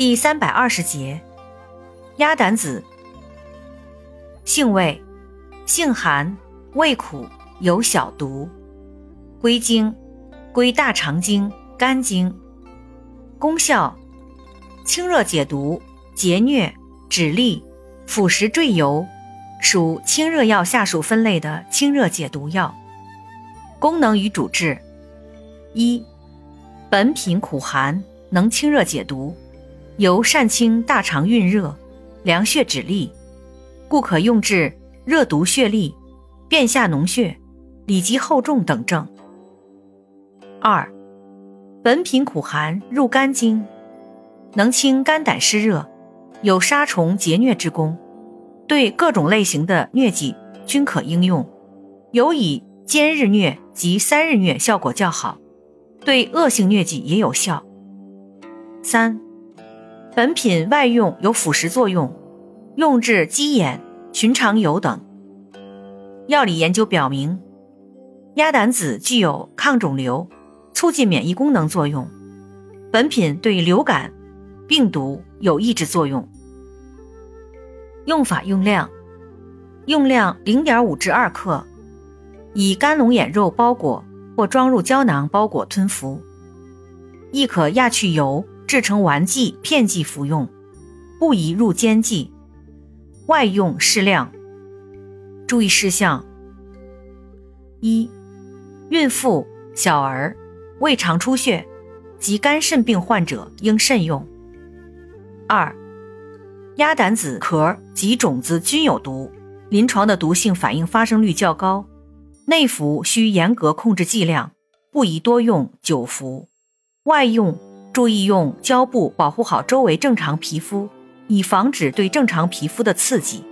第三百二十节，鸭胆子，性味，性寒，味苦，有小毒，归经，归大肠经、肝经。功效，清热解毒、解疟、止痢、腐蚀赘油，属清热药下属分类的清热解毒药。功能与主治，一，本品苦寒，能清热解毒。由善清大肠蕴热、凉血止痢，故可用治热毒血痢、便下脓血、里积厚重等症。二，本品苦寒，入肝经，能清肝胆湿热，有杀虫截疟之功，对各种类型的疟疾均可应用，尤以兼日疟及三日疟效果较好，对恶性疟疾也有效。三。本品外用有腐蚀作用，用治鸡眼、寻常疣等。药理研究表明，鸭胆子具有抗肿瘤、促进免疫功能作用。本品对流感、病毒有抑制作用。用法用量：用量零点五至二克，以干龙眼肉包裹或装入胶囊包裹吞服，亦可压去油。制成丸剂、片剂服用，不宜入煎剂。外用适量。注意事项：一、孕妇、小儿、胃肠出血及肝肾病患者应慎用。二、鸭胆子壳及种子均有毒，临床的毒性反应发生率较高，内服需严格控制剂量，不宜多用久服。外用。注意用胶布保护好周围正常皮肤，以防止对正常皮肤的刺激。